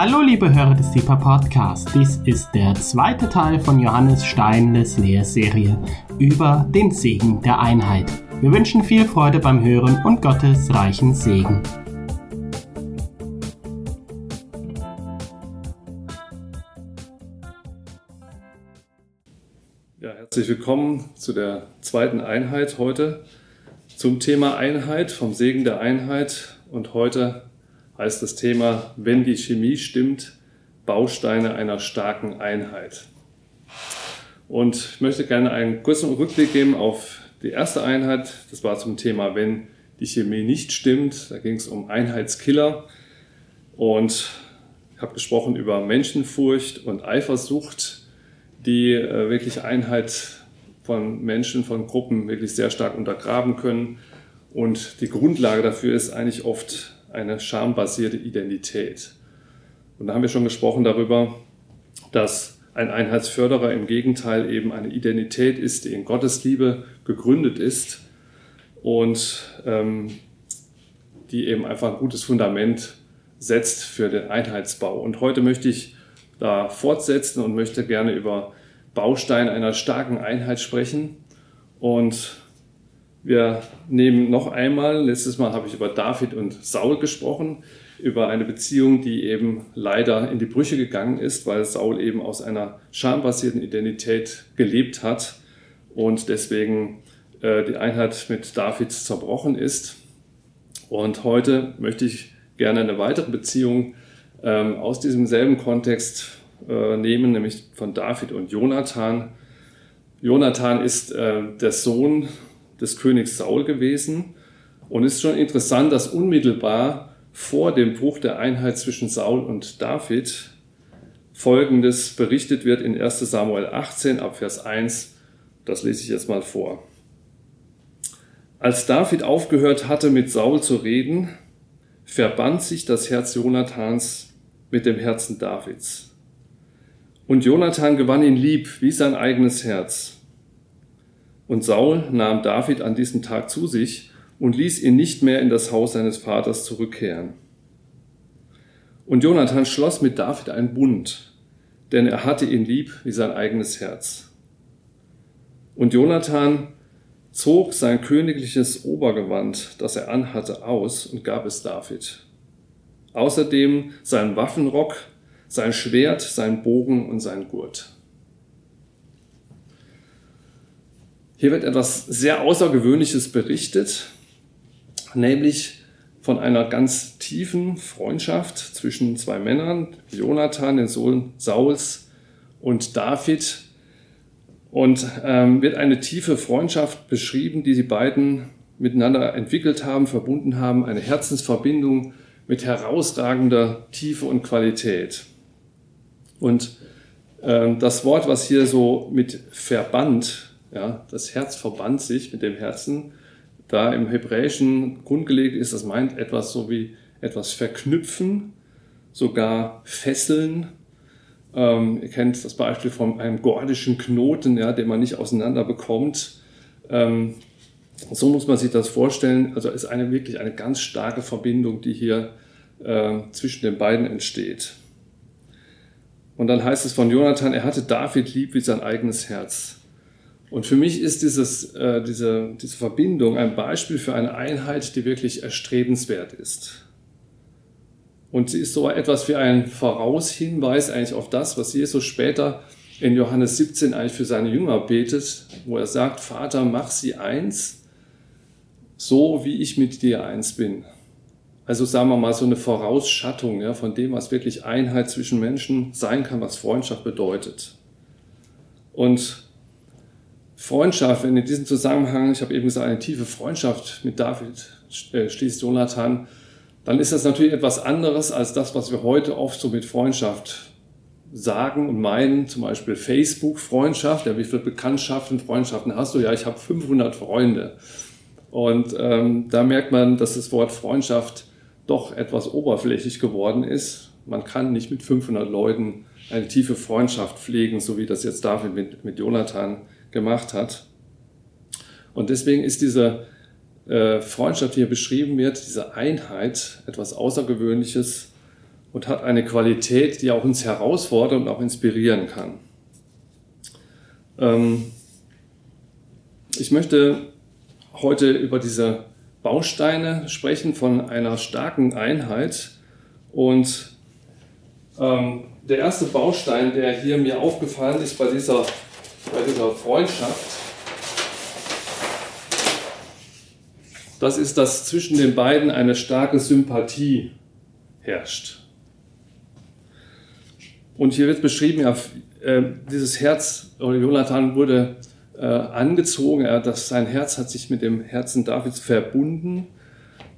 Hallo liebe Hörer des Deeper Podcast. Dies ist der zweite Teil von Johannes Steines Lehrserie über den Segen der Einheit. Wir wünschen viel Freude beim Hören und Gottes reichen Segen. Ja, herzlich willkommen zu der zweiten Einheit heute zum Thema Einheit, vom Segen der Einheit. Und heute heißt das Thema, wenn die Chemie stimmt, Bausteine einer starken Einheit. Und ich möchte gerne einen kurzen Rückblick geben auf die erste Einheit. Das war zum Thema, wenn die Chemie nicht stimmt. Da ging es um Einheitskiller. Und ich habe gesprochen über Menschenfurcht und Eifersucht, die äh, wirklich Einheit von Menschen, von Gruppen wirklich sehr stark untergraben können. Und die Grundlage dafür ist eigentlich oft eine schambasierte Identität. Und da haben wir schon gesprochen darüber, dass ein Einheitsförderer im Gegenteil eben eine Identität ist, die in Gottes Liebe gegründet ist und ähm, die eben einfach ein gutes Fundament setzt für den Einheitsbau. Und heute möchte ich da fortsetzen und möchte gerne über Bausteine einer starken Einheit sprechen. Und wir nehmen noch einmal, letztes Mal habe ich über David und Saul gesprochen, über eine Beziehung, die eben leider in die Brüche gegangen ist, weil Saul eben aus einer schambasierten Identität gelebt hat und deswegen äh, die Einheit mit David zerbrochen ist. Und heute möchte ich gerne eine weitere Beziehung ähm, aus diesem selben Kontext äh, nehmen, nämlich von David und Jonathan. Jonathan ist äh, der Sohn des Königs Saul gewesen. Und es ist schon interessant, dass unmittelbar vor dem Bruch der Einheit zwischen Saul und David Folgendes berichtet wird in 1 Samuel 18 ab Vers 1. Das lese ich jetzt mal vor. Als David aufgehört hatte, mit Saul zu reden, verband sich das Herz Jonathans mit dem Herzen Davids. Und Jonathan gewann ihn lieb wie sein eigenes Herz. Und Saul nahm David an diesem Tag zu sich und ließ ihn nicht mehr in das Haus seines Vaters zurückkehren. Und Jonathan schloss mit David einen Bund, denn er hatte ihn lieb wie sein eigenes Herz. Und Jonathan zog sein königliches Obergewand, das er anhatte, aus und gab es David. Außerdem seinen Waffenrock, sein Schwert, sein Bogen und sein Gurt. Hier wird etwas sehr Außergewöhnliches berichtet, nämlich von einer ganz tiefen Freundschaft zwischen zwei Männern, Jonathan, den Sohn Sauls, und David. Und ähm, wird eine tiefe Freundschaft beschrieben, die die beiden miteinander entwickelt haben, verbunden haben, eine Herzensverbindung mit herausragender Tiefe und Qualität. Und ähm, das Wort, was hier so mit Verband ja, das Herz verband sich mit dem Herzen. Da im Hebräischen grundgelegt ist, das meint etwas so wie etwas verknüpfen, sogar fesseln. Ähm, ihr kennt das Beispiel von einem gordischen Knoten, ja, den man nicht auseinander bekommt. Ähm, so muss man sich das vorstellen. Also ist eine wirklich eine ganz starke Verbindung, die hier äh, zwischen den beiden entsteht. Und dann heißt es von Jonathan, er hatte David lieb wie sein eigenes Herz. Und für mich ist dieses, äh, diese, diese Verbindung ein Beispiel für eine Einheit, die wirklich erstrebenswert ist. Und sie ist so etwas wie ein Voraushinweis eigentlich auf das, was Jesus später in Johannes 17 eigentlich für seine Jünger betet, wo er sagt, Vater, mach sie eins, so wie ich mit dir eins bin. Also sagen wir mal so eine Vorausschattung ja, von dem, was wirklich Einheit zwischen Menschen sein kann, was Freundschaft bedeutet. Und Freundschaft, wenn in diesem Zusammenhang, ich habe eben gesagt, eine tiefe Freundschaft mit David äh, schließt Jonathan, dann ist das natürlich etwas anderes als das, was wir heute oft so mit Freundschaft sagen und meinen, zum Beispiel Facebook-Freundschaft, ja, wie viele Bekanntschaften, Freundschaften hast du? Ja, ich habe 500 Freunde. Und ähm, da merkt man, dass das Wort Freundschaft doch etwas oberflächlich geworden ist. Man kann nicht mit 500 Leuten eine tiefe Freundschaft pflegen, so wie das jetzt David mit, mit Jonathan gemacht hat. Und deswegen ist diese äh, Freundschaft, die hier beschrieben wird, diese Einheit, etwas Außergewöhnliches. und hat eine Qualität, die auch uns herausfordern und auch inspirieren kann. Ähm, ich möchte heute über diese Bausteine sprechen von einer starken Einheit und ähm, der erste Baustein, der hier mir aufgefallen ist bei dieser, bei dieser Freundschaft, das ist, dass zwischen den beiden eine starke Sympathie herrscht. Und hier wird beschrieben, ja, äh, dieses Herz, Jonathan wurde äh, angezogen, er, das, sein Herz hat sich mit dem Herzen Davids verbunden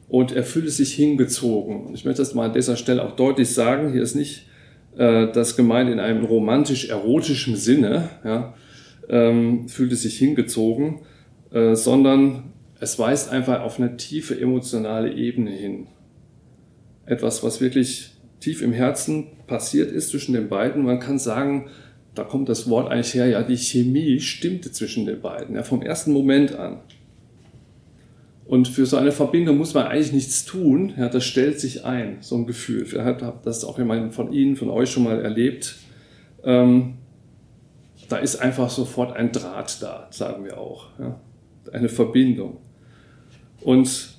und er fühlte sich hingezogen. Ich möchte das mal an dieser Stelle auch deutlich sagen, hier ist nicht äh, das gemeint in einem romantisch-erotischen Sinne, ja, ähm, fühlte sich hingezogen, äh, sondern es weist einfach auf eine tiefe emotionale Ebene hin. Etwas, was wirklich tief im Herzen passiert ist zwischen den beiden. Man kann sagen, da kommt das Wort eigentlich her, ja, die Chemie stimmte zwischen den beiden, ja, vom ersten Moment an. Und für so eine Verbindung muss man eigentlich nichts tun, ja, das stellt sich ein, so ein Gefühl. Ich habe das auch jemand von Ihnen, von euch schon mal erlebt. Ähm, da ist einfach sofort ein Draht da, sagen wir auch, ja, eine Verbindung. Und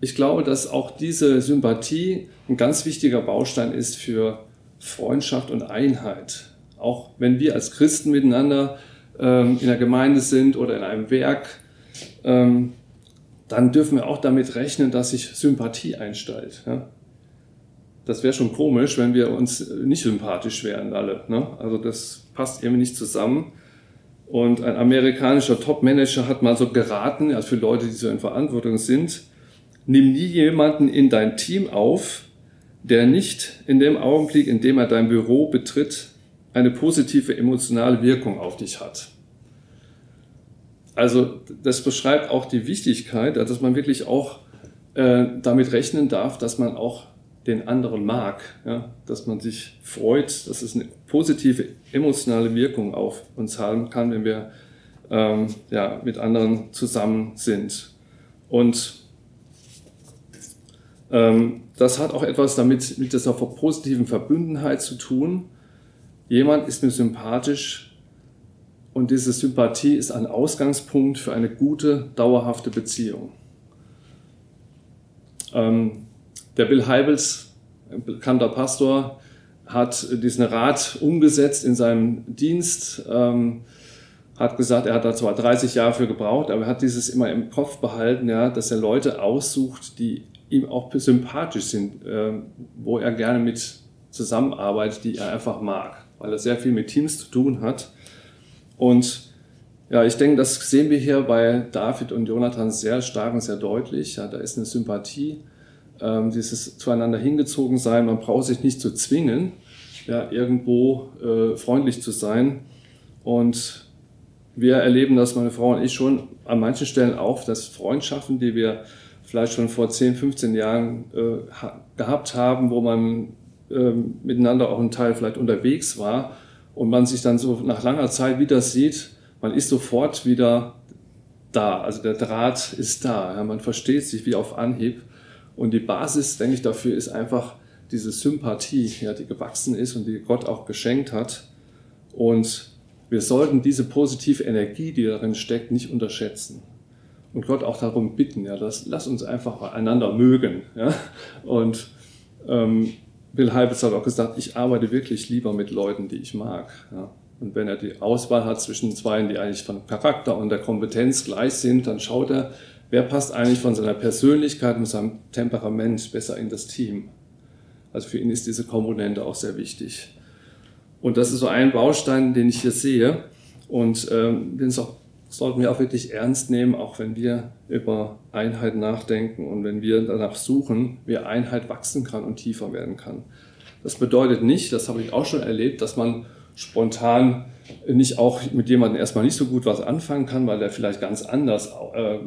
ich glaube, dass auch diese Sympathie ein ganz wichtiger Baustein ist für Freundschaft und Einheit. Auch wenn wir als Christen miteinander ähm, in der Gemeinde sind oder in einem Werk, ähm, dann dürfen wir auch damit rechnen, dass sich Sympathie einstellt. Ja? Das wäre schon komisch, wenn wir uns nicht sympathisch wären alle. Ne? Also das passt irgendwie nicht zusammen. Und ein amerikanischer Top-Manager hat mal so geraten, also für Leute, die so in Verantwortung sind, nimm nie jemanden in dein Team auf, der nicht in dem Augenblick, in dem er dein Büro betritt, eine positive emotionale Wirkung auf dich hat. Also das beschreibt auch die Wichtigkeit, dass man wirklich auch äh, damit rechnen darf, dass man auch den anderen mag, ja? dass man sich freut, dass es eine positive emotionale Wirkung auf uns haben kann, wenn wir ähm, ja, mit anderen zusammen sind. Und ähm, das hat auch etwas damit mit dieser positiven Verbundenheit zu tun. Jemand ist mir sympathisch und diese Sympathie ist ein Ausgangspunkt für eine gute, dauerhafte Beziehung. Ähm, der Bill Heibels, ein bekannter Pastor, hat diesen Rat umgesetzt in seinem Dienst, ähm, hat gesagt, er hat da zwar 30 Jahre für gebraucht, aber er hat dieses immer im Kopf behalten, ja, dass er Leute aussucht, die ihm auch sympathisch sind, äh, wo er gerne mit zusammenarbeitet, die er einfach mag, weil er sehr viel mit Teams zu tun hat. Und ja, ich denke, das sehen wir hier bei David und Jonathan sehr stark und sehr deutlich. Ja, da ist eine Sympathie, ähm, dieses zueinander hingezogen sein. Man braucht sich nicht zu zwingen, ja, irgendwo äh, freundlich zu sein. Und wir erleben das, meine Frau und ich, schon an manchen Stellen auch, dass Freundschaften, die wir vielleicht schon vor 10, 15 Jahren äh, ha gehabt haben, wo man äh, miteinander auch ein Teil vielleicht unterwegs war und man sich dann so nach langer Zeit wieder sieht, man ist sofort wieder da. Also der Draht ist da. Ja, man versteht sich wie auf Anhieb. Und die Basis, denke ich, dafür ist einfach diese Sympathie, ja, die gewachsen ist und die Gott auch geschenkt hat. Und wir sollten diese positive Energie, die darin steckt, nicht unterschätzen und Gott auch darum bitten, ja, dass, lass uns einfach einander mögen. Ja? Und ähm, Bill Heibels hat auch gesagt, ich arbeite wirklich lieber mit Leuten, die ich mag. Ja? Und wenn er die Auswahl hat zwischen zwei, die eigentlich von Charakter und der Kompetenz gleich sind, dann schaut er, wer passt eigentlich von seiner Persönlichkeit und seinem Temperament besser in das Team. Also für ihn ist diese Komponente auch sehr wichtig. Und das ist so ein Baustein, den ich hier sehe und ähm, den auch sollten wir auch wirklich ernst nehmen, auch wenn wir über Einheit nachdenken und wenn wir danach suchen, wie Einheit wachsen kann und tiefer werden kann. Das bedeutet nicht, das habe ich auch schon erlebt, dass man spontan nicht auch mit jemandem erstmal nicht so gut was anfangen kann, weil der vielleicht ganz anders äh,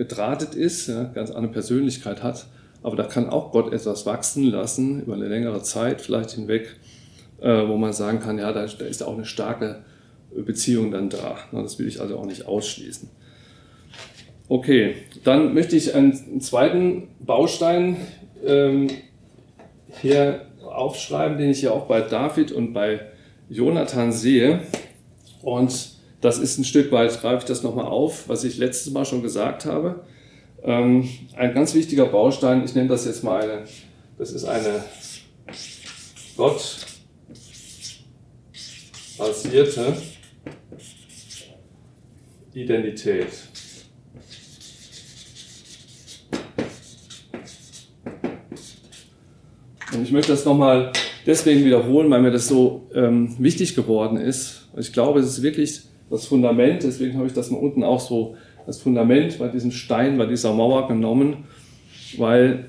gedrahtet ist, ja, ganz andere Persönlichkeit hat. Aber da kann auch Gott etwas wachsen lassen über eine längere Zeit vielleicht hinweg, äh, wo man sagen kann, ja, da, da ist auch eine starke Beziehung dann da. Das will ich also auch nicht ausschließen. Okay, dann möchte ich einen zweiten Baustein ähm, hier aufschreiben, den ich ja auch bei David und bei Jonathan sehe. Und das ist ein Stück weit, greife ich das nochmal auf, was ich letztes Mal schon gesagt habe. Ähm, ein ganz wichtiger Baustein, ich nenne das jetzt mal eine, das ist eine Gott basierte Identität. Und ich möchte das nochmal deswegen wiederholen, weil mir das so ähm, wichtig geworden ist. Ich glaube, es ist wirklich das Fundament, deswegen habe ich das mal unten auch so, das Fundament bei diesem Stein, bei dieser Mauer genommen, weil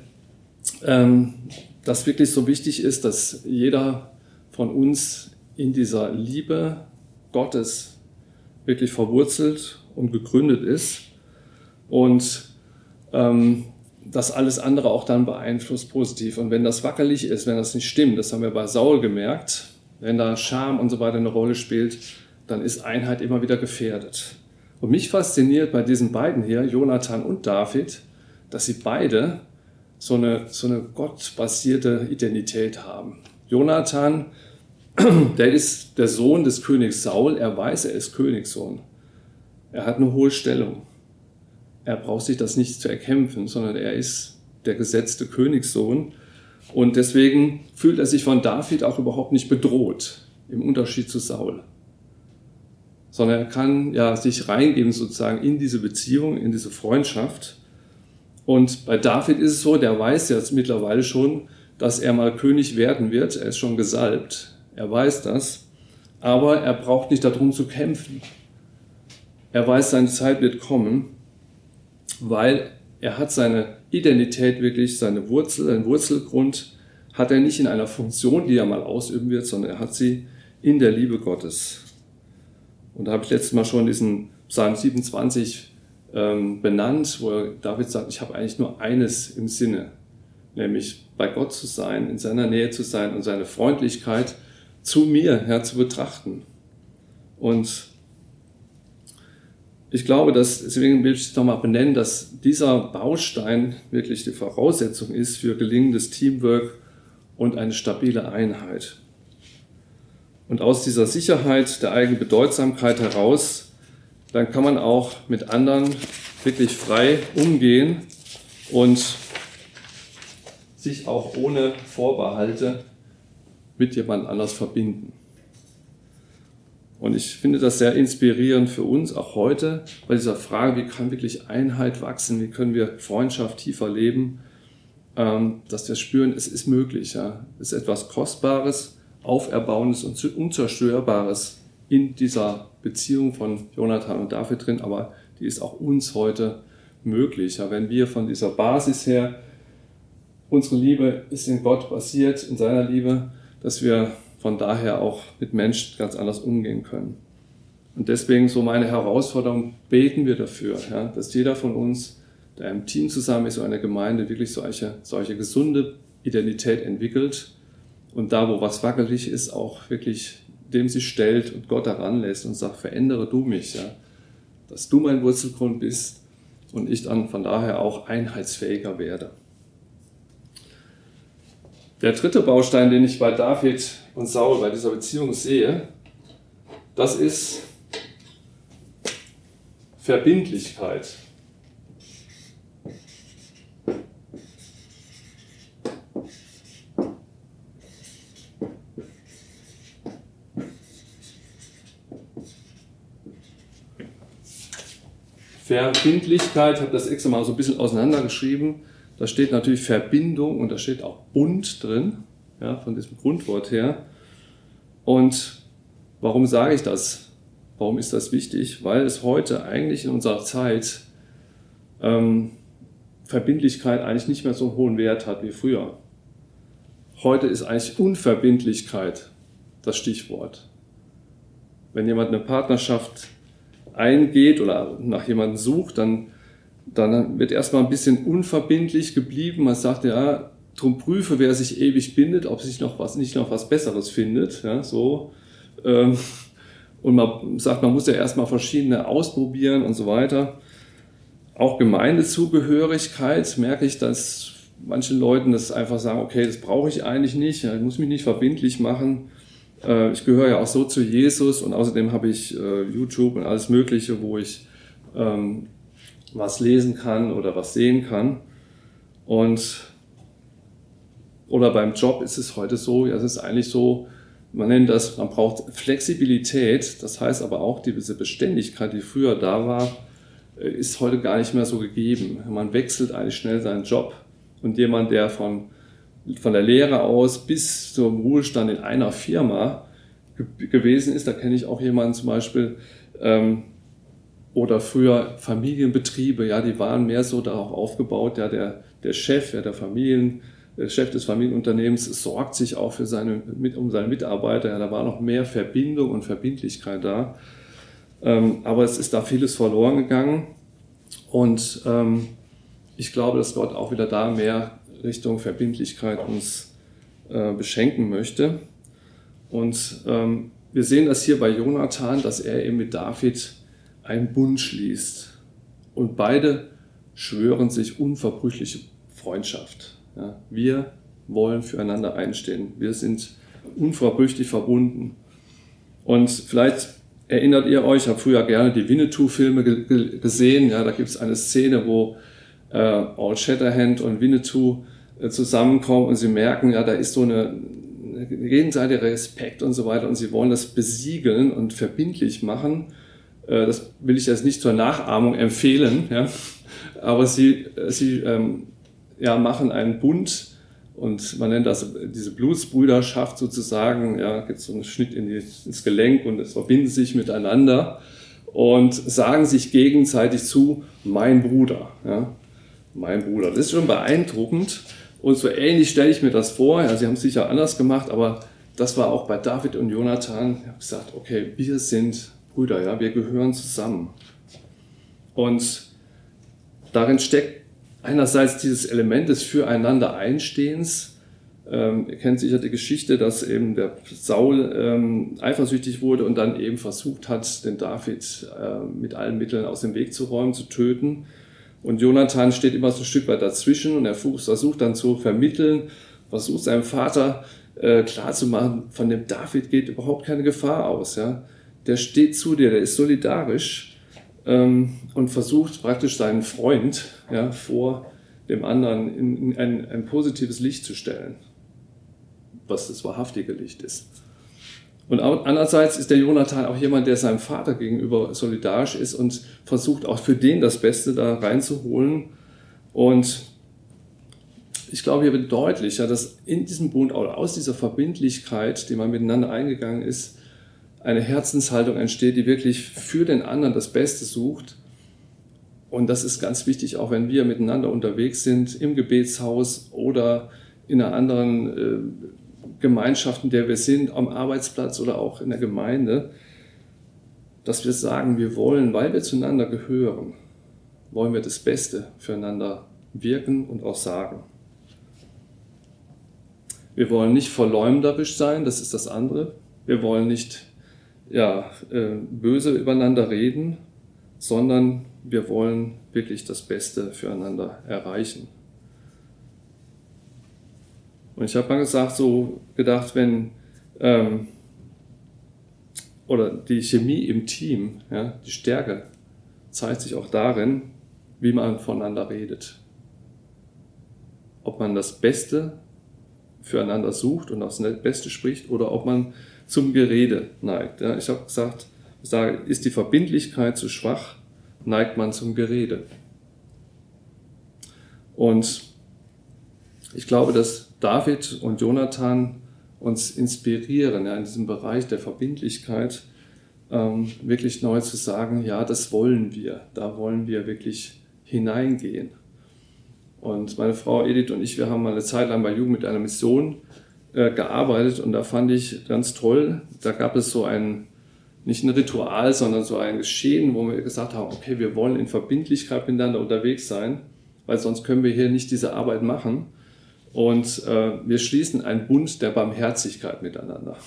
ähm, das wirklich so wichtig ist, dass jeder von uns in dieser Liebe Gottes wirklich verwurzelt und gegründet ist und ähm, das alles andere auch dann beeinflusst positiv. Und wenn das wackelig ist, wenn das nicht stimmt, das haben wir bei Saul gemerkt, wenn da Scham und so weiter eine Rolle spielt, dann ist Einheit immer wieder gefährdet. Und mich fasziniert bei diesen beiden hier, Jonathan und David, dass sie beide so eine, so eine gottbasierte Identität haben. Jonathan, der ist der Sohn des Königs Saul, er weiß, er ist Königssohn. Er hat eine hohe Stellung. Er braucht sich das nicht zu erkämpfen, sondern er ist der gesetzte Königssohn. Und deswegen fühlt er sich von David auch überhaupt nicht bedroht, im Unterschied zu Saul. Sondern er kann ja sich reingeben sozusagen in diese Beziehung, in diese Freundschaft. Und bei David ist es so, der weiß jetzt mittlerweile schon, dass er mal König werden wird. Er ist schon gesalbt. Er weiß das. Aber er braucht nicht darum zu kämpfen. Er weiß, seine Zeit wird kommen, weil er hat seine Identität wirklich, seine Wurzel, seinen Wurzelgrund hat er nicht in einer Funktion, die er mal ausüben wird, sondern er hat sie in der Liebe Gottes. Und da habe ich letztes Mal schon diesen Psalm 27 ähm, benannt, wo David sagt, ich habe eigentlich nur eines im Sinne, nämlich bei Gott zu sein, in seiner Nähe zu sein und seine Freundlichkeit zu mir her zu betrachten. Und ich glaube, dass, deswegen will ich es nochmal benennen, dass dieser Baustein wirklich die Voraussetzung ist für gelingendes Teamwork und eine stabile Einheit. Und aus dieser Sicherheit der eigenen Bedeutsamkeit heraus, dann kann man auch mit anderen wirklich frei umgehen und sich auch ohne Vorbehalte mit jemand anders verbinden. Und ich finde das sehr inspirierend für uns, auch heute, bei dieser Frage, wie kann wirklich Einheit wachsen, wie können wir Freundschaft tiefer leben, ähm, dass wir spüren, es ist möglich. Ja. Es ist etwas Kostbares, Auferbauendes und Unzerstörbares in dieser Beziehung von Jonathan und David drin, aber die ist auch uns heute möglich. Ja. Wenn wir von dieser Basis her, unsere Liebe ist in Gott basiert, in seiner Liebe, dass wir von daher auch mit Menschen ganz anders umgehen können. Und deswegen so meine Herausforderung, beten wir dafür, ja, dass jeder von uns, der im Team zusammen ist, so eine Gemeinde wirklich solche, solche gesunde Identität entwickelt und da, wo was wackelig ist, auch wirklich dem sich stellt und Gott daran lässt und sagt, verändere du mich, ja, dass du mein Wurzelgrund bist und ich dann von daher auch einheitsfähiger werde. Der dritte Baustein, den ich bei David und Saul bei dieser Beziehung sehe, das ist Verbindlichkeit. Verbindlichkeit, ich habe das extra mal so ein bisschen auseinandergeschrieben. Da steht natürlich Verbindung und da steht auch Bund drin ja, von diesem Grundwort her. Und warum sage ich das? Warum ist das wichtig? Weil es heute eigentlich in unserer Zeit ähm, Verbindlichkeit eigentlich nicht mehr so einen hohen Wert hat wie früher. Heute ist eigentlich Unverbindlichkeit das Stichwort. Wenn jemand eine Partnerschaft eingeht oder nach jemandem sucht, dann, dann wird erstmal ein bisschen unverbindlich geblieben. Man sagt, ja, drum prüfe, wer sich ewig bindet, ob sich noch was, nicht noch was Besseres findet. Ja, so. Ähm, und man sagt, man muss ja erstmal verschiedene ausprobieren und so weiter. Auch Gemeindezugehörigkeit merke ich, dass manchen Leuten das einfach sagen, okay, das brauche ich eigentlich nicht, ich muss mich nicht verbindlich machen. Äh, ich gehöre ja auch so zu Jesus und außerdem habe ich äh, YouTube und alles Mögliche, wo ich ähm, was lesen kann oder was sehen kann. Und oder beim Job ist es heute so, ja, es ist eigentlich so, man nennt das, man braucht Flexibilität, das heißt aber auch diese Beständigkeit, die früher da war, äh, ist heute gar nicht mehr so gegeben. Man wechselt eigentlich schnell seinen Job und jemand, der von, von der Lehre aus bis zum Ruhestand in einer Firma ge gewesen ist, da kenne ich auch jemanden zum Beispiel, ähm, oder früher Familienbetriebe, ja, die waren mehr so darauf aufgebaut, ja, der, der Chef, ja, der Familien, der Chef des Familienunternehmens sorgt sich auch für seine, um seine Mitarbeiter, ja, da war noch mehr Verbindung und Verbindlichkeit da. Ähm, aber es ist da vieles verloren gegangen. Und ähm, ich glaube, dass Gott auch wieder da mehr Richtung Verbindlichkeit uns äh, beschenken möchte. Und ähm, wir sehen das hier bei Jonathan, dass er eben mit David einen Bund schließt. Und beide schwören sich unverbrüchliche Freundschaft. Ja, wir wollen füreinander einstehen. Wir sind unverbrüchlich verbunden. Und vielleicht erinnert ihr euch, ich habe früher gerne die Winnetou-Filme gesehen. Ja, da gibt es eine Szene, wo äh, Old Shatterhand und Winnetou zusammenkommen und sie merken, ja, da ist so eine, gegenseitige Respekt und so weiter und sie wollen das besiegeln und verbindlich machen. Äh, das will ich jetzt nicht zur Nachahmung empfehlen, ja, aber sie, sie ähm, ja, machen einen Bund und man nennt das diese Blutsbrüderschaft sozusagen. Ja, gibt so einen Schnitt in die, ins Gelenk und es verbinden sich miteinander und sagen sich gegenseitig zu, mein Bruder. Ja, mein Bruder. Das ist schon beeindruckend. Und so ähnlich stelle ich mir das vor. Ja, sie haben es sicher anders gemacht, aber das war auch bei David und Jonathan. Ich habe gesagt, okay, wir sind Brüder, ja, wir gehören zusammen. Und darin steckt einerseits dieses Element des Füreinander Einstehens. Ähm, ihr kennt sicher die Geschichte, dass eben der Saul ähm, eifersüchtig wurde und dann eben versucht hat, den David äh, mit allen Mitteln aus dem Weg zu räumen, zu töten. Und Jonathan steht immer so ein Stück weit dazwischen und er versucht dann zu vermitteln, versucht seinem Vater äh, klarzumachen, von dem David geht überhaupt keine Gefahr aus. Ja? Der steht zu dir, der ist solidarisch ähm, und versucht praktisch seinen Freund ja, vor dem anderen in, in ein, ein positives Licht zu stellen, was das wahrhaftige Licht ist. Und andererseits ist der Jonathan auch jemand, der seinem Vater gegenüber solidarisch ist und versucht auch für den das Beste da reinzuholen. Und ich glaube, hier wird deutlicher, dass in diesem Bund oder aus dieser Verbindlichkeit, die man miteinander eingegangen ist, eine Herzenshaltung entsteht, die wirklich für den anderen das Beste sucht. Und das ist ganz wichtig, auch wenn wir miteinander unterwegs sind, im Gebetshaus oder in einer anderen äh, Gemeinschaft, in der wir sind, am Arbeitsplatz oder auch in der Gemeinde, dass wir sagen, wir wollen, weil wir zueinander gehören, wollen wir das Beste füreinander wirken und auch sagen. Wir wollen nicht verleumderisch sein, das ist das andere. Wir wollen nicht ja, äh, böse übereinander reden, sondern wir wollen wirklich das Beste füreinander erreichen. Und ich habe mal gesagt, so gedacht, wenn, ähm, oder die Chemie im Team, ja, die Stärke zeigt sich auch darin, wie man voneinander redet. Ob man das Beste füreinander sucht und das Beste spricht oder ob man zum Gerede neigt. Ja, ich habe gesagt, ich sage, ist die Verbindlichkeit zu schwach, neigt man zum Gerede. Und ich glaube, dass David und Jonathan uns inspirieren, ja, in diesem Bereich der Verbindlichkeit, ähm, wirklich neu zu sagen, ja, das wollen wir, da wollen wir wirklich hineingehen. Und meine Frau Edith und ich, wir haben mal eine Zeit lang bei Jugend mit einer Mission äh, gearbeitet und da fand ich ganz toll, da gab es so ein, nicht ein Ritual, sondern so ein Geschehen, wo wir gesagt haben, okay, wir wollen in Verbindlichkeit miteinander unterwegs sein, weil sonst können wir hier nicht diese Arbeit machen. Und äh, wir schließen einen Bund der Barmherzigkeit miteinander.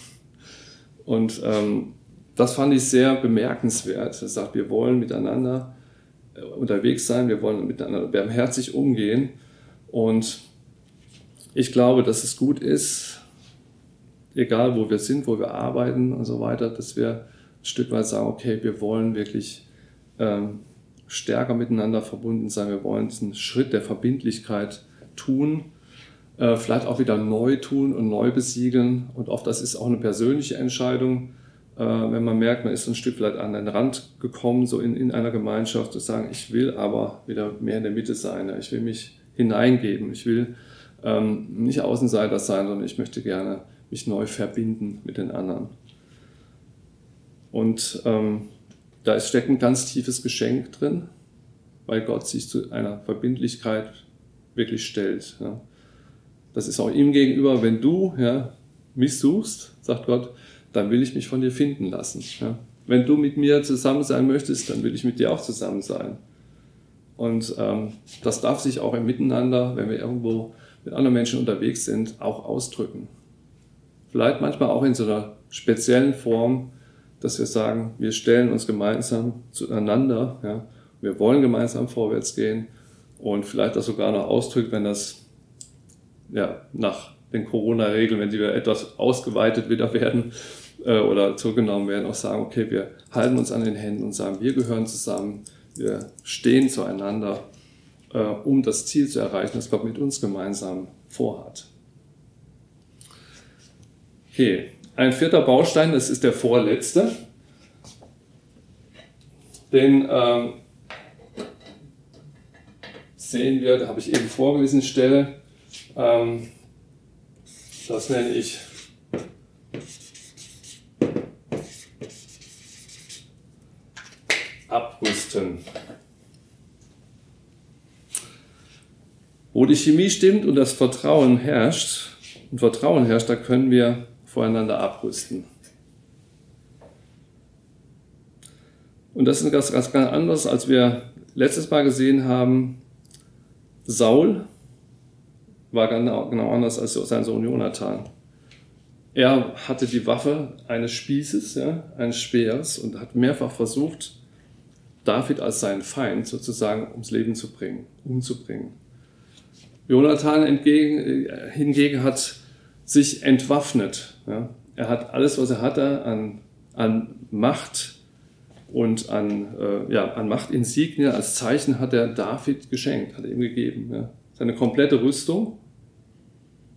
Und ähm, das fand ich sehr bemerkenswert. Er sagt, wir wollen miteinander äh, unterwegs sein, wir wollen miteinander barmherzig umgehen. Und ich glaube, dass es gut ist, egal wo wir sind, wo wir arbeiten und so weiter, dass wir ein Stück weit sagen, okay, wir wollen wirklich ähm, stärker miteinander verbunden sein, wir wollen diesen Schritt der Verbindlichkeit tun, äh, vielleicht auch wieder neu tun und neu besiegeln. Und oft das ist auch eine persönliche Entscheidung, äh, wenn man merkt, man ist ein Stück vielleicht an den Rand gekommen, so in, in einer Gemeinschaft, zu sagen, ich will aber wieder mehr in der Mitte sein, ich will mich hineingeben, ich will ähm, nicht Außenseiter sein, sondern ich möchte gerne mich neu verbinden mit den anderen. Und ähm, da steckt ein ganz tiefes Geschenk drin, weil Gott sich zu einer Verbindlichkeit wirklich stellt. Ja. Das ist auch ihm gegenüber, wenn du ja, mich suchst, sagt Gott, dann will ich mich von dir finden lassen. Ja. Wenn du mit mir zusammen sein möchtest, dann will ich mit dir auch zusammen sein. Und ähm, das darf sich auch im Miteinander, wenn wir irgendwo mit anderen Menschen unterwegs sind, auch ausdrücken. Vielleicht manchmal auch in so einer speziellen Form, dass wir sagen, wir stellen uns gemeinsam zueinander, ja, wir wollen gemeinsam vorwärts gehen und vielleicht das sogar noch ausdrückt, wenn das ja, nach den Corona-Regeln, wenn die wieder etwas ausgeweitet wieder werden äh, oder zurückgenommen werden, auch sagen, okay, wir halten uns an den Händen und sagen, wir gehören zusammen, wir stehen zueinander, äh, um das Ziel zu erreichen, das Gott mit uns gemeinsam vorhat. Okay, ein vierter Baustein, das ist der vorletzte. Den ähm, sehen wir, da habe ich eben vorgelesen, Stelle, ähm, das nenne ich Abrüsten. Wo die Chemie stimmt und das Vertrauen herrscht, und Vertrauen herrscht, da können wir voreinander abrüsten. Und das ist ganz, ganz, ganz anders, als wir letztes Mal gesehen haben. Saul war genau, genau anders als sein Sohn Jonathan. Er hatte die Waffe eines Spießes, ja, eines Speers und hat mehrfach versucht, David als seinen Feind sozusagen ums Leben zu bringen, umzubringen. Jonathan entgegen, äh, hingegen hat sich entwaffnet. Ja. Er hat alles, was er hatte an, an Macht und an, äh, ja, an Machtinsignien als Zeichen hat er David geschenkt, hat er ihm gegeben. Ja. Seine komplette Rüstung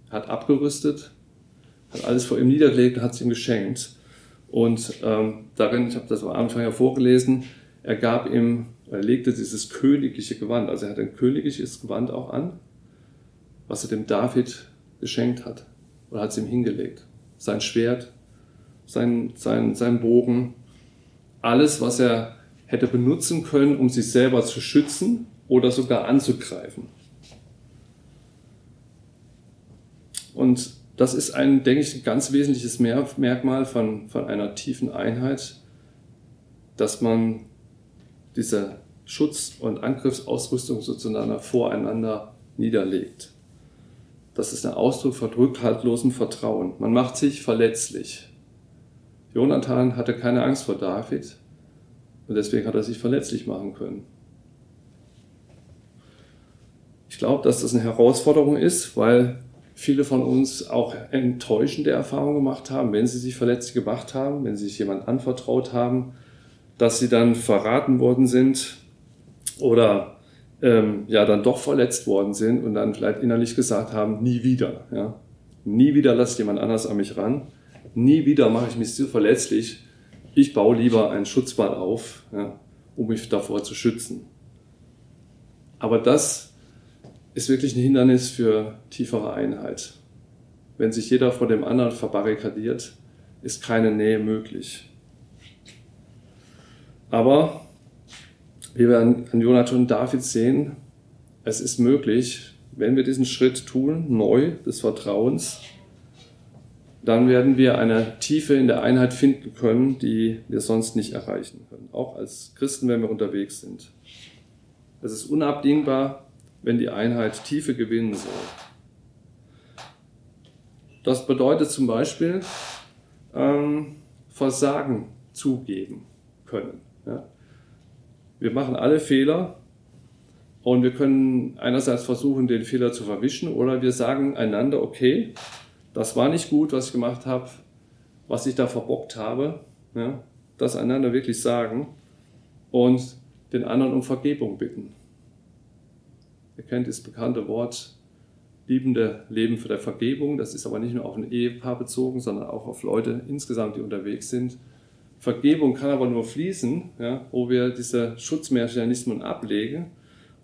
hat abgerüstet, hat alles vor ihm niedergelegt und hat es ihm geschenkt. Und ähm, darin, ich habe das am Anfang ja vorgelesen, er gab ihm, er legte dieses königliche Gewand, also er hat ein königliches Gewand auch an, was er dem David geschenkt hat oder hat es ihm hingelegt. Sein Schwert, sein, sein, sein Bogen, alles, was er hätte benutzen können, um sich selber zu schützen oder sogar anzugreifen. Und das ist ein, denke ich, ein ganz wesentliches Merkmal von, von einer tiefen Einheit, dass man diese Schutz- und Angriffsausrüstung sozusagen voreinander niederlegt. Das ist ein Ausdruck von rückhaltlosem Vertrauen. Man macht sich verletzlich. Jonathan hatte keine Angst vor David und deswegen hat er sich verletzlich machen können. Ich glaube, dass das eine Herausforderung ist, weil viele von uns auch enttäuschende Erfahrungen gemacht haben, wenn sie sich verletzt gemacht haben, wenn sie sich jemand anvertraut haben, dass sie dann verraten worden sind oder ähm, ja dann doch verletzt worden sind und dann vielleicht innerlich gesagt haben, nie wieder. Ja? Nie wieder lasse jemand anders an mich ran. Nie wieder mache ich mich so verletzlich. Ich baue lieber einen Schutzwall auf, ja, um mich davor zu schützen. Aber das ist wirklich ein Hindernis für tiefere Einheit. Wenn sich jeder vor dem anderen verbarrikadiert, ist keine Nähe möglich. Aber wie wir an, Jonathan und David sehen, es ist möglich, wenn wir diesen Schritt tun, neu des Vertrauens, dann werden wir eine Tiefe in der Einheit finden können, die wir sonst nicht erreichen können. Auch als Christen, wenn wir unterwegs sind. Es ist unabdingbar, wenn die Einheit Tiefe gewinnen soll. Das bedeutet zum Beispiel ähm, Versagen zugeben können. Ja? Wir machen alle Fehler Und wir können einerseits versuchen, den Fehler zu verwischen oder wir sagen einander, okay, das war nicht gut, was ich gemacht habe, was ich da verbockt habe. Ja, das einander wirklich sagen und den anderen um Vergebung bitten. Ihr kennt das bekannte Wort liebende Leben für der Vergebung. Das ist aber nicht nur auf ein Ehepaar bezogen, sondern auch auf Leute insgesamt, die unterwegs sind. Vergebung kann aber nur fließen, ja, wo wir diese Schutzmechanismen ablegen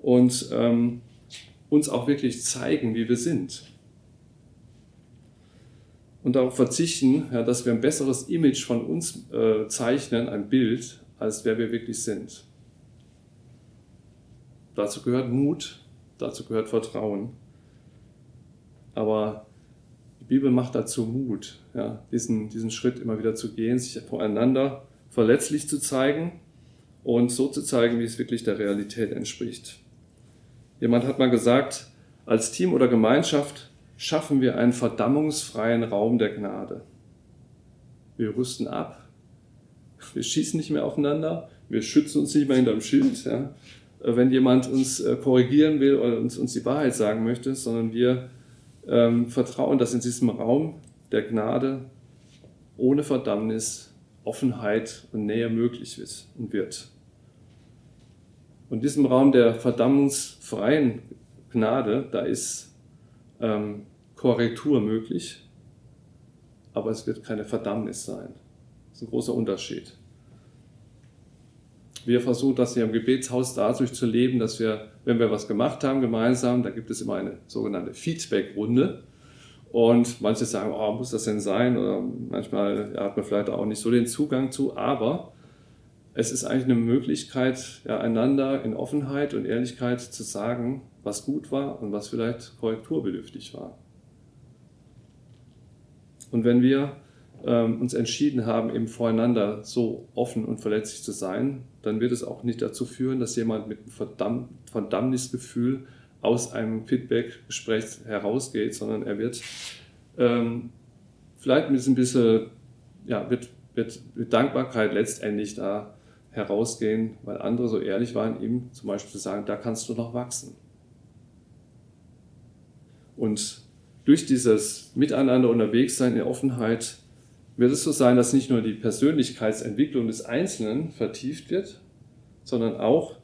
und ähm, uns auch wirklich zeigen, wie wir sind. Und darauf verzichten, ja, dass wir ein besseres Image von uns äh, zeichnen, ein Bild, als wer wir wirklich sind. Dazu gehört Mut, dazu gehört Vertrauen. Aber die Bibel macht dazu Mut, ja, diesen, diesen Schritt immer wieder zu gehen, sich voreinander verletzlich zu zeigen und so zu zeigen, wie es wirklich der Realität entspricht. Jemand hat mal gesagt, als Team oder Gemeinschaft schaffen wir einen verdammungsfreien Raum der Gnade. Wir rüsten ab, wir schießen nicht mehr aufeinander, wir schützen uns nicht mehr hinterm Schild, ja, wenn jemand uns äh, korrigieren will oder uns, uns die Wahrheit sagen möchte, sondern wir ähm, vertrauen, dass in diesem Raum der Gnade ohne Verdammnis Offenheit und Nähe möglich ist und wird. Und in diesem Raum der verdammungsfreien Gnade, da ist ähm, Korrektur möglich, aber es wird keine Verdammnis sein. Das ist ein großer Unterschied. Wir versuchen das hier im Gebetshaus dadurch zu leben, dass wir, wenn wir was gemacht haben gemeinsam, da gibt es immer eine sogenannte Feedback-Runde. Und manche sagen, oh, muss das denn sein? Oder manchmal ja, hat man vielleicht auch nicht so den Zugang zu. Aber es ist eigentlich eine Möglichkeit, ja, einander in Offenheit und Ehrlichkeit zu sagen, was gut war und was vielleicht korrekturbedürftig war. Und wenn wir ähm, uns entschieden haben, eben voreinander so offen und verletzlich zu sein, dann wird es auch nicht dazu führen, dass jemand mit einem Verdamm Verdammnisgefühl aus einem Feedback-Gespräch herausgeht, sondern er wird ähm, vielleicht mit ein bisschen, ja, wird, wird mit Dankbarkeit letztendlich da herausgehen, weil andere so ehrlich waren, ihm zum Beispiel zu sagen, da kannst du noch wachsen. Und durch dieses Miteinander unterwegs sein in Offenheit wird es so sein, dass nicht nur die Persönlichkeitsentwicklung des Einzelnen vertieft wird, sondern auch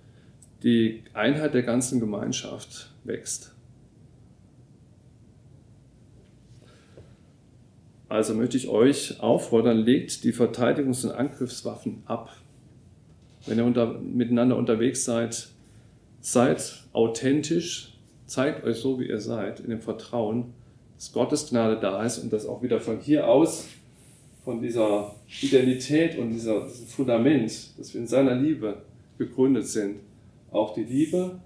die Einheit der ganzen Gemeinschaft wächst. Also möchte ich euch auffordern, legt die Verteidigungs- und Angriffswaffen ab. Wenn ihr unter, miteinander unterwegs seid, seid authentisch, zeigt euch so, wie ihr seid, in dem Vertrauen, dass Gottes Gnade da ist und dass auch wieder von hier aus von dieser Identität und dieser, diesem Fundament, dass wir in seiner Liebe gegründet sind, auch die Liebe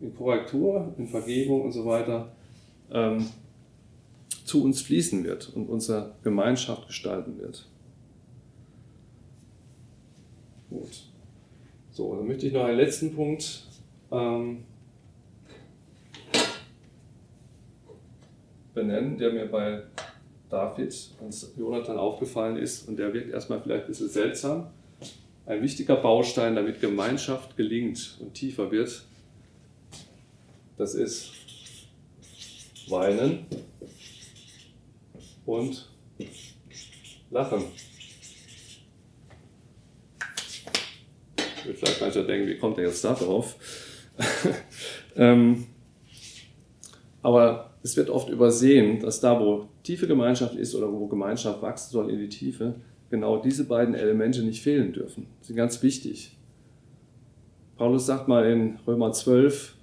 in Korrektur, in Vergebung und so weiter ähm, zu uns fließen wird und unsere Gemeinschaft gestalten wird. Gut. So, dann möchte ich noch einen letzten Punkt ähm, benennen, der mir bei David und Jonathan aufgefallen ist und der wirkt erstmal vielleicht ein bisschen seltsam. Ein wichtiger Baustein, damit Gemeinschaft gelingt und tiefer wird, das ist Weinen und Lachen. Ich würde vielleicht mancher denken, wie kommt er jetzt da drauf? ähm, aber es wird oft übersehen, dass da, wo tiefe Gemeinschaft ist oder wo Gemeinschaft wachsen soll in die Tiefe, genau diese beiden Elemente nicht fehlen dürfen. Das sind ganz wichtig. Paulus sagt mal in Römer 12,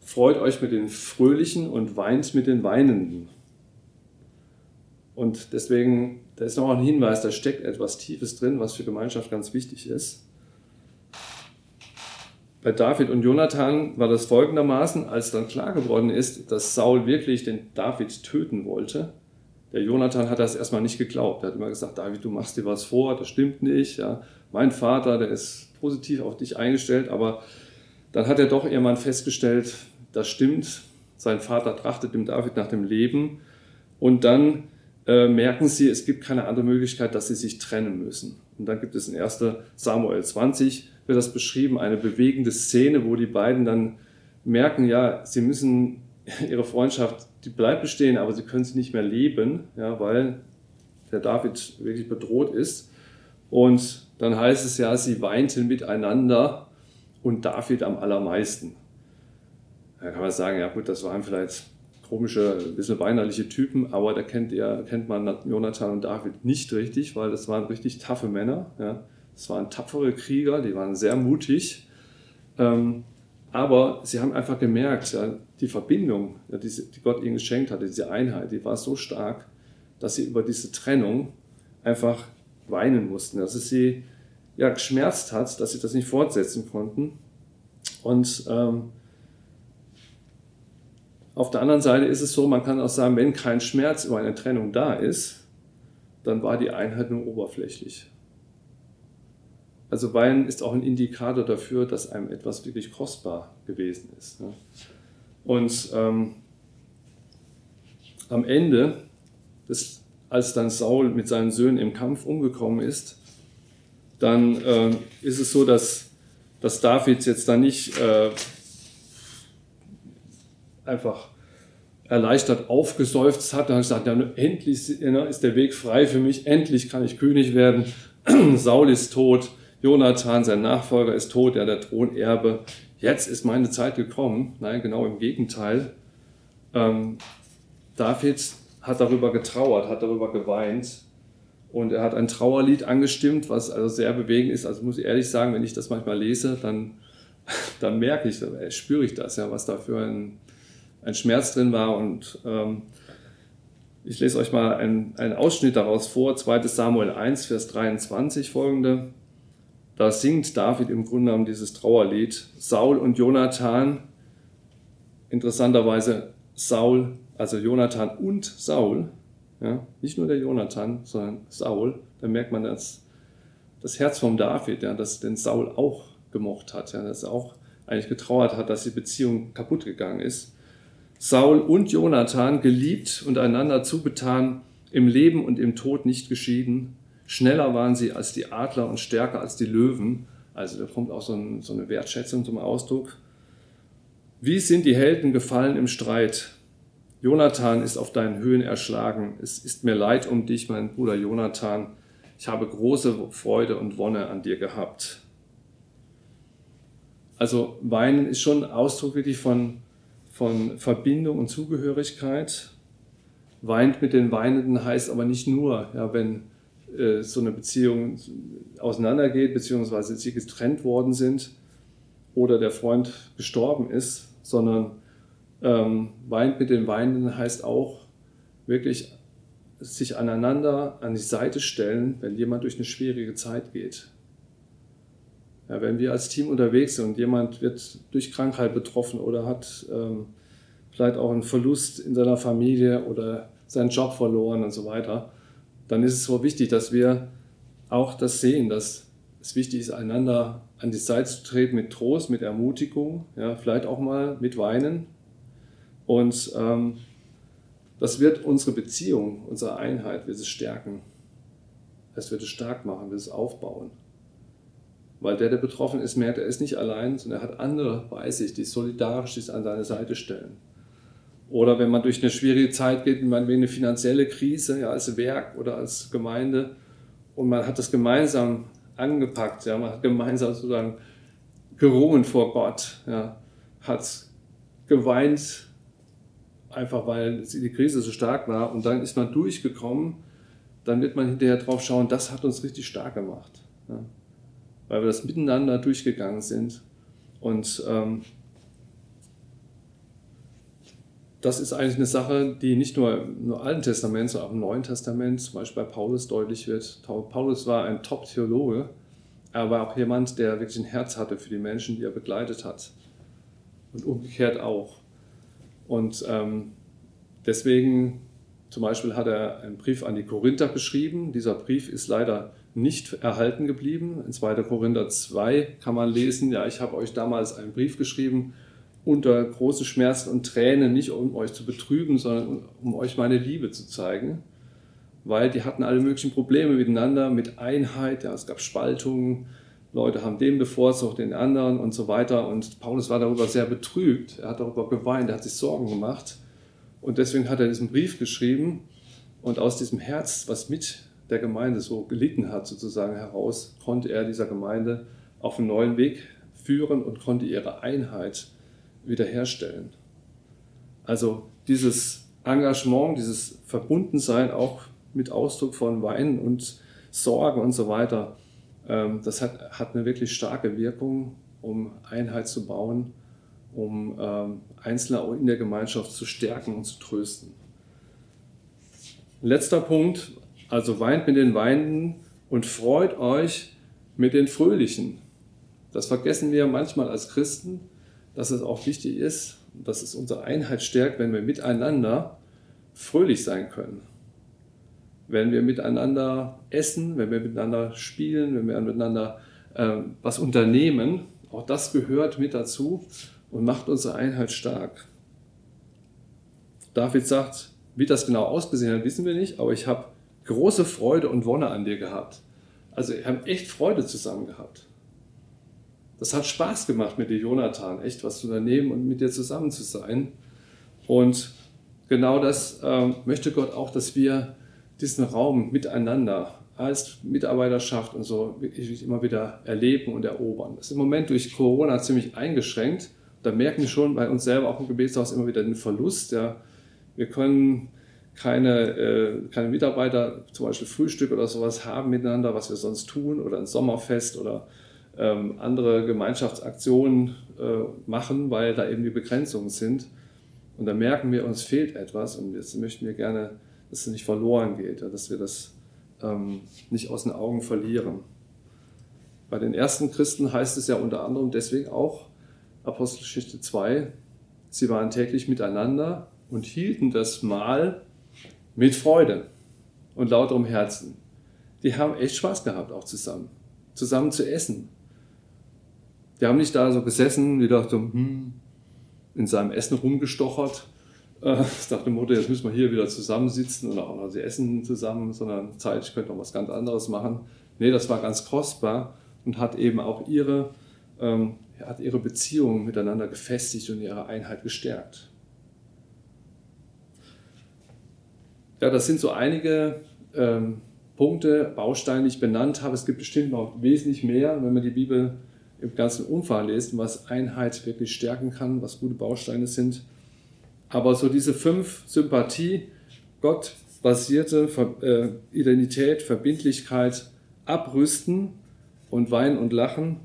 freut euch mit den Fröhlichen und weint mit den Weinenden. Und deswegen, da ist noch ein Hinweis, da steckt etwas Tiefes drin, was für Gemeinschaft ganz wichtig ist. Bei David und Jonathan war das folgendermaßen, als dann klar geworden ist, dass Saul wirklich den David töten wollte. Der Jonathan hat das erstmal nicht geglaubt. Er hat immer gesagt, David, du machst dir was vor, das stimmt nicht. Ja. Mein Vater, der ist positiv auf dich eingestellt, aber dann hat er doch irgendwann festgestellt, das stimmt. Sein Vater trachtet dem David nach dem Leben. Und dann äh, merken sie, es gibt keine andere Möglichkeit, dass sie sich trennen müssen. Und dann gibt es in 1. Samuel 20, wird das beschrieben, eine bewegende Szene, wo die beiden dann merken, ja, sie müssen ihre Freundschaft, die bleibt bestehen, aber sie können sie nicht mehr leben, ja, weil der David wirklich bedroht ist. Und dann heißt es ja, sie weinten miteinander und David am allermeisten. Da kann man sagen, ja gut, das waren vielleicht komische, ein bisschen weinerliche Typen, aber da kennt, ihr, kennt man Jonathan und David nicht richtig, weil das waren richtig taffe Männer. Ja. Das waren tapfere Krieger, die waren sehr mutig. Ähm, aber sie haben einfach gemerkt, ja, die Verbindung, ja, die, die, Gott ihnen geschenkt hatte, diese Einheit, die war so stark, dass sie über diese Trennung einfach weinen mussten, dass es sie ja, geschmerzt hat, dass sie das nicht fortsetzen konnten. Und ähm, auf der anderen Seite ist es so, man kann auch sagen, wenn kein Schmerz über eine Trennung da ist, dann war die Einheit nur oberflächlich. Also Weinen ist auch ein Indikator dafür, dass einem etwas wirklich kostbar gewesen ist. Ne? Und ähm, am Ende, des, als dann Saul mit seinen Söhnen im Kampf umgekommen ist, dann äh, ist es so, dass, dass David jetzt dann nicht äh, einfach erleichtert aufgeseufzt hat und gesagt, ja, endlich ist der Weg frei für mich, endlich kann ich König werden. Saul ist tot, Jonathan, sein Nachfolger, ist tot, ja, der Thronerbe. Jetzt ist meine Zeit gekommen. Nein, genau im Gegenteil. Ähm, David hat darüber getrauert, hat darüber geweint und er hat ein Trauerlied angestimmt, was also sehr bewegend ist. Also muss ich ehrlich sagen, wenn ich das manchmal lese, dann, dann merke ich, äh, spüre ich das ja, was da für ein, ein Schmerz drin war. Und ähm, ich lese euch mal einen, einen Ausschnitt daraus vor, 2 Samuel 1, Vers 23 folgende. Da singt David im Grunde genommen dieses Trauerlied. Saul und Jonathan, interessanterweise Saul, also Jonathan und Saul, ja, nicht nur der Jonathan, sondern Saul, da merkt man das, das Herz vom David, ja, das den Saul auch gemocht hat, ja, dass er auch eigentlich getrauert hat, dass die Beziehung kaputt gegangen ist. Saul und Jonathan, geliebt und einander zugetan, im Leben und im Tod nicht geschieden, Schneller waren sie als die Adler und stärker als die Löwen. Also da kommt auch so, ein, so eine Wertschätzung zum Ausdruck. Wie sind die Helden gefallen im Streit? Jonathan ist auf deinen Höhen erschlagen. Es ist mir leid um dich, mein Bruder Jonathan. Ich habe große Freude und Wonne an dir gehabt. Also Weinen ist schon Ausdruck wirklich von, von Verbindung und Zugehörigkeit. Weint mit den Weinenden heißt aber nicht nur, ja, wenn äh, so eine Beziehung auseinandergeht, beziehungsweise sie getrennt worden sind oder der Freund gestorben ist, sondern ähm, weint mit den Weinenden heißt auch wirklich sich aneinander an die Seite stellen, wenn jemand durch eine schwierige Zeit geht. Ja, wenn wir als Team unterwegs sind und jemand wird durch Krankheit betroffen oder hat ähm, vielleicht auch einen Verlust in seiner Familie oder seinen Job verloren und so weiter, dann ist es so wichtig, dass wir auch das sehen, dass es wichtig ist, einander an die Seite zu treten mit Trost, mit Ermutigung, ja, vielleicht auch mal mit Weinen. Und ähm, das wird unsere Beziehung, unsere Einheit, wird es stärken. Es wird es stark machen, wird es aufbauen. Weil der, der betroffen ist, merkt, er ist nicht allein, sondern er hat andere bei sich, die solidarisch sich an seine Seite stellen. Oder wenn man durch eine schwierige Zeit geht, man eine finanzielle Krise, ja, als Werk oder als Gemeinde, und man hat das gemeinsam angepackt, ja, man hat gemeinsam sozusagen gerungen vor Gott, ja, hat geweint, einfach weil die Krise so stark war, und dann ist man durchgekommen, dann wird man hinterher drauf schauen, das hat uns richtig stark gemacht, ja, weil wir das miteinander durchgegangen sind. Und ähm, das ist eigentlich eine Sache, die nicht nur im Alten Testament, sondern auch im Neuen Testament, zum Beispiel bei Paulus deutlich wird. Paulus war ein Top-Theologe, er war auch jemand, der wirklich ein Herz hatte für die Menschen, die er begleitet hat. Und umgekehrt auch. Und ähm, deswegen zum Beispiel hat er einen Brief an die Korinther geschrieben. Dieser Brief ist leider nicht erhalten geblieben. In 2. Korinther 2 kann man lesen, ja, ich habe euch damals einen Brief geschrieben, unter großen Schmerzen und Tränen, nicht um euch zu betrüben, sondern um euch meine Liebe zu zeigen. Weil die hatten alle möglichen Probleme miteinander, mit Einheit, ja, es gab Spaltungen, Leute haben den bevorzugt, den anderen und so weiter. Und Paulus war darüber sehr betrübt. Er hat darüber geweint, er hat sich Sorgen gemacht. Und deswegen hat er diesen Brief geschrieben. Und aus diesem Herz, was mit der Gemeinde so gelitten hat, sozusagen heraus, konnte er dieser Gemeinde auf einen neuen Weg führen und konnte ihre Einheit wiederherstellen. Also dieses Engagement, dieses Verbundensein auch mit Ausdruck von Weinen und Sorgen und so weiter, ähm, das hat, hat eine wirklich starke Wirkung, um Einheit zu bauen, um ähm, Einzelne in der Gemeinschaft zu stärken und zu trösten. Letzter Punkt, also weint mit den Weinenden und freut euch mit den Fröhlichen. Das vergessen wir manchmal als Christen, dass es auch wichtig ist, dass es unsere Einheit stärkt, wenn wir miteinander fröhlich sein können wenn wir miteinander essen, wenn wir miteinander spielen, wenn wir miteinander äh, was unternehmen, auch das gehört mit dazu und macht unsere Einheit stark. David sagt, wie das genau ausgesehen hat, wissen wir nicht, aber ich habe große Freude und Wonne an dir gehabt. Also wir haben echt Freude zusammen gehabt. Das hat Spaß gemacht mit dir, Jonathan, echt was zu unternehmen und mit dir zusammen zu sein. Und genau das äh, möchte Gott auch, dass wir diesen Raum miteinander als Mitarbeiterschaft und so wirklich immer wieder erleben und erobern. Das ist im Moment durch Corona ziemlich eingeschränkt. Da merken wir schon bei uns selber auch im Gebetshaus immer wieder den Verlust. Ja. Wir können keine, äh, keine Mitarbeiter, zum Beispiel Frühstück oder sowas haben miteinander, was wir sonst tun, oder ein Sommerfest oder ähm, andere Gemeinschaftsaktionen äh, machen, weil da eben die Begrenzungen sind. Und da merken wir, uns fehlt etwas und jetzt möchten wir gerne dass es nicht verloren geht, dass wir das ähm, nicht aus den Augen verlieren. Bei den ersten Christen heißt es ja unter anderem deswegen auch, Apostelgeschichte 2, sie waren täglich miteinander und hielten das Mahl mit Freude und lauterem Herzen. Die haben echt Spaß gehabt, auch zusammen, zusammen zu essen. Die haben nicht da so gesessen, die dachten, hm, in seinem Essen rumgestochert äh, nach dem Motto, jetzt müssen wir hier wieder zusammensitzen und auch noch sie essen zusammen, sondern Zeit, ich könnte noch was ganz anderes machen. Nee, das war ganz kostbar und hat eben auch ihre, ähm, hat ihre Beziehungen miteinander gefestigt und ihre Einheit gestärkt. Ja, das sind so einige ähm, Punkte, Bausteine, die ich benannt habe. Es gibt bestimmt noch wesentlich mehr, wenn man die Bibel im ganzen Umfang liest, was Einheit wirklich stärken kann, was gute Bausteine sind. Aber so diese fünf Sympathie, Gott basierte äh, Identität, Verbindlichkeit, Abrüsten und Weinen und Lachen,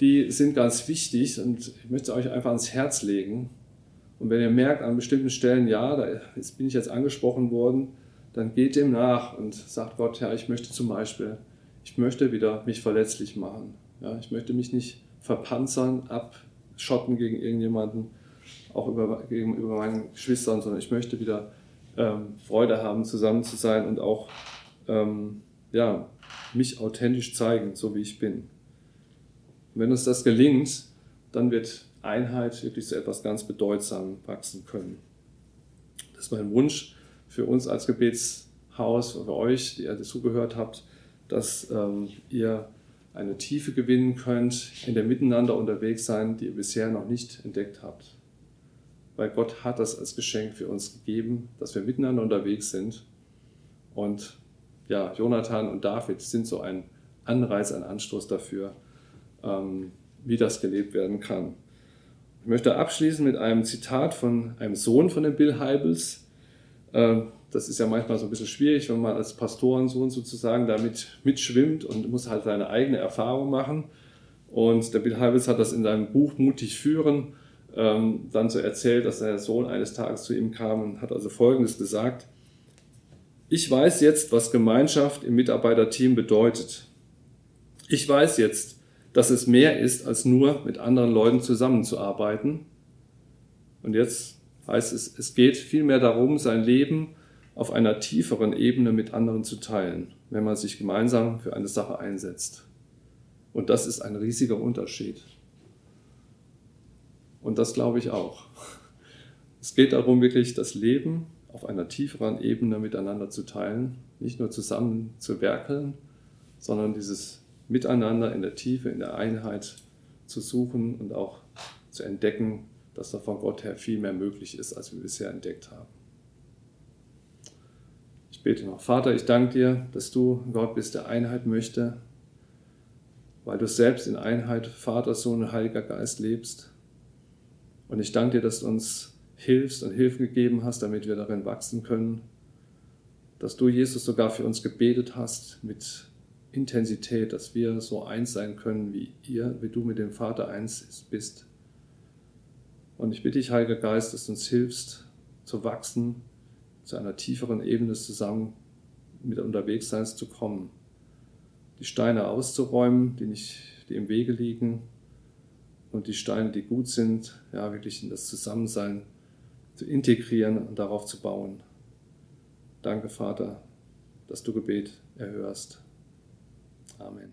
die sind ganz wichtig und ich möchte euch einfach ans Herz legen. Und wenn ihr merkt an bestimmten Stellen, ja, da bin ich jetzt angesprochen worden, dann geht dem nach und sagt Gott, ja, ich möchte zum Beispiel, ich möchte wieder mich verletzlich machen. Ja, ich möchte mich nicht verpanzern, abschotten gegen irgendjemanden, auch über, gegenüber meinen Geschwistern, sondern ich möchte wieder ähm, Freude haben, zusammen zu sein und auch ähm, ja, mich authentisch zeigen, so wie ich bin. Und wenn uns das gelingt, dann wird Einheit wirklich zu etwas ganz Bedeutsam wachsen können. Das ist mein Wunsch für uns als Gebetshaus, für euch, die ihr dazugehört habt, dass ähm, ihr eine Tiefe gewinnen könnt, in der Miteinander unterwegs sein, die ihr bisher noch nicht entdeckt habt weil Gott hat das als Geschenk für uns gegeben, dass wir miteinander unterwegs sind. Und ja, Jonathan und David sind so ein Anreiz, ein Anstoß dafür, ähm, wie das gelebt werden kann. Ich möchte abschließen mit einem Zitat von einem Sohn von den Bill Heibels. Ähm, das ist ja manchmal so ein bisschen schwierig, wenn man als Pastorensohn sozusagen damit mitschwimmt und muss halt seine eigene Erfahrung machen. Und der Bill Heibels hat das in seinem Buch Mutig führen ähm, dann so erzählt, dass der Sohn eines Tages zu ihm kam und hat also Folgendes gesagt. Ich weiß jetzt, was Gemeinschaft im Mitarbeiterteam bedeutet. Ich weiß jetzt, dass es mehr ist, als nur mit anderen Leuten zusammenzuarbeiten. Und jetzt heißt es, es geht vielmehr darum, sein Leben auf einer tieferen Ebene mit anderen zu teilen, wenn man sich gemeinsam für eine Sache einsetzt. Und das ist ein riesiger Unterschied. Und das glaube ich auch. Es geht darum, wirklich das Leben auf einer tieferen Ebene miteinander zu teilen, nicht nur zusammen zu werkeln, sondern dieses miteinander in der Tiefe, in der Einheit zu suchen und auch zu entdecken, dass da von Gott her viel mehr möglich ist, als wir bisher entdeckt haben. Ich bete noch, Vater, ich danke dir, dass du Gott bist, der Einheit möchte, weil du selbst in Einheit, Vater, Sohn und Heiliger Geist lebst. Und ich danke dir, dass du uns hilfst und Hilfen gegeben hast, damit wir darin wachsen können. Dass du, Jesus, sogar für uns gebetet hast mit Intensität, dass wir so eins sein können, wie ihr, wie du mit dem Vater eins bist. Und ich bitte dich, Heiliger Geist, dass du uns hilfst, zu wachsen, zu einer tieferen Ebene des Zusammen mit Unterwegsseins zu kommen. Die Steine auszuräumen, die, nicht, die im Wege liegen, und die Steine, die gut sind, ja, wirklich in das Zusammensein zu integrieren und darauf zu bauen. Danke, Vater, dass du Gebet erhörst. Amen.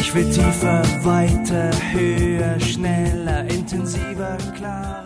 Ich will tiefer, weiter, höher, schneller, intensiver, klarer.